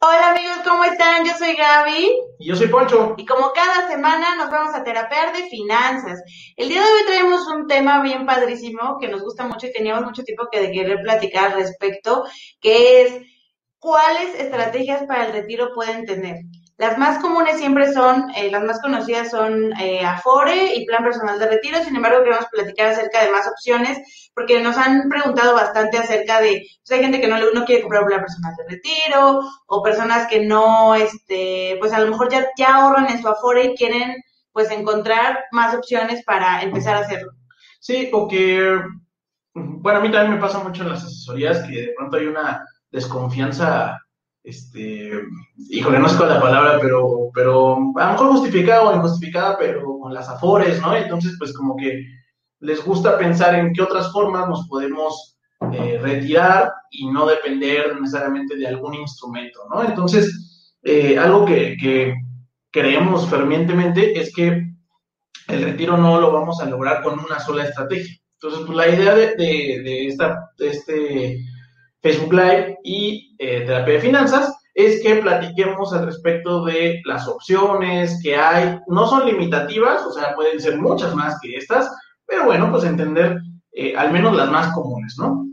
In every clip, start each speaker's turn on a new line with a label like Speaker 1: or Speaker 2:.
Speaker 1: Hola amigos, ¿cómo están? Yo soy Gaby.
Speaker 2: Y yo soy Poncho.
Speaker 1: Y como cada semana nos vamos a terapear de finanzas. El día de hoy traemos un tema bien padrísimo que nos gusta mucho y teníamos mucho tiempo que de querer platicar al respecto, que es cuáles estrategias para el retiro pueden tener. Las más comunes siempre son, eh, las más conocidas son eh, Afore y Plan Personal de Retiro, sin embargo queremos platicar acerca de más opciones porque nos han preguntado bastante acerca de, pues hay gente que no, no quiere comprar un plan personal de retiro o personas que no, este, pues a lo mejor ya, ya ahorran en su Afore y quieren pues encontrar más opciones para empezar a hacerlo.
Speaker 2: Sí, porque, bueno, a mí también me pasa mucho en las asesorías que de pronto hay una desconfianza este, híjole, no sé la palabra, pero, pero a lo mejor justificada o injustificada, pero con las afores, ¿no? Entonces, pues como que les gusta pensar en qué otras formas nos podemos eh, retirar y no depender necesariamente de algún instrumento, ¿no? Entonces, eh, algo que, que, creemos fervientemente es que el retiro no lo vamos a lograr con una sola estrategia. Entonces, pues la idea de, de, de esta, de este Facebook Live y eh, Terapia de Finanzas, es que platiquemos al respecto de las opciones que hay. No son limitativas, o sea, pueden ser muchas más que estas, pero bueno, pues entender eh, al menos las más comunes, ¿no?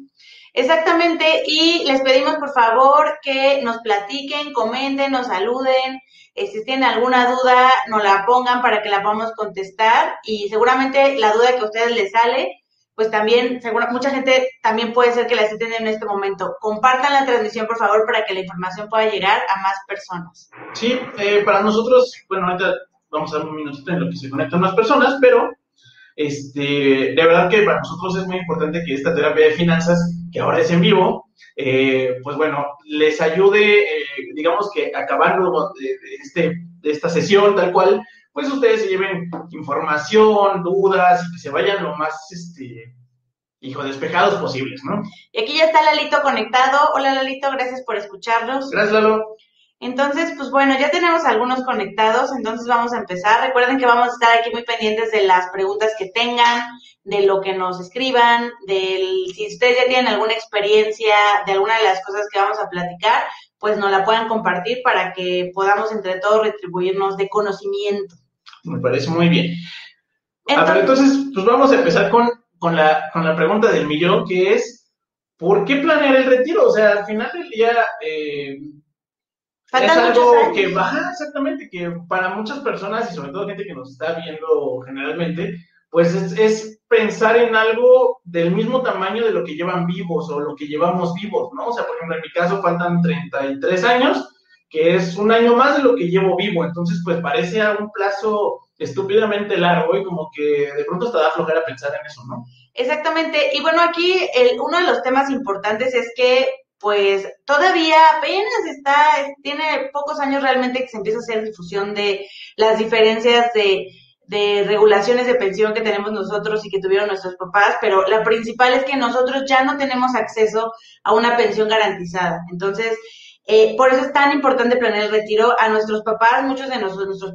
Speaker 1: Exactamente, y les pedimos por favor que nos platiquen, comenten, nos saluden, eh, si tienen alguna duda, nos la pongan para que la podamos contestar y seguramente la duda que a ustedes les sale, pues también, seguro, mucha gente también puede ser que la estén en este momento. Compartan la transmisión, por favor, para que la información pueda llegar a más personas.
Speaker 2: Sí, eh, para nosotros, bueno, ahorita vamos a dar un minutito en lo que se conectan más personas, pero este, de verdad que para nosotros es muy importante que esta terapia de finanzas, que ahora es en vivo, eh, pues bueno, les ayude, eh, digamos que acabando de, de, este, de esta sesión tal cual, pues ustedes se lleven información, dudas y que se vayan lo más, este, hijo, despejados posibles, ¿no?
Speaker 1: Y aquí ya está Lalito conectado. Hola Lalito, gracias por escucharnos.
Speaker 2: Gracias Lalo.
Speaker 1: Entonces, pues bueno, ya tenemos algunos conectados, entonces vamos a empezar. Recuerden que vamos a estar aquí muy pendientes de las preguntas que tengan, de lo que nos escriban, del si ustedes ya tienen alguna experiencia de alguna de las cosas que vamos a platicar, pues nos la puedan compartir para que podamos entre todos retribuirnos de conocimiento.
Speaker 2: Me parece muy bien. Entonces, a ver, entonces, pues vamos a empezar con, con, la, con la pregunta del millón, que es, ¿por qué planear el retiro? O sea, al final del día, eh, es algo que va, exactamente, que para muchas personas y sobre todo gente que nos está viendo generalmente, pues es, es, pensar en algo del mismo tamaño de lo que llevan vivos o lo que llevamos vivos, ¿no? O sea, por ejemplo, en mi caso faltan 33 años que es un año más de lo que llevo vivo, entonces pues parece a un plazo estúpidamente largo y como que de pronto hasta da flojera pensar en eso, ¿no?
Speaker 1: Exactamente, y bueno, aquí el, uno de los temas importantes es que pues todavía apenas está, tiene pocos años realmente que se empieza a hacer difusión de las diferencias de, de regulaciones de pensión que tenemos nosotros y que tuvieron nuestros papás, pero la principal es que nosotros ya no tenemos acceso a una pensión garantizada. Entonces, eh, por eso es tan importante planear el retiro a nuestros papás, muchos de nosotros, nuestros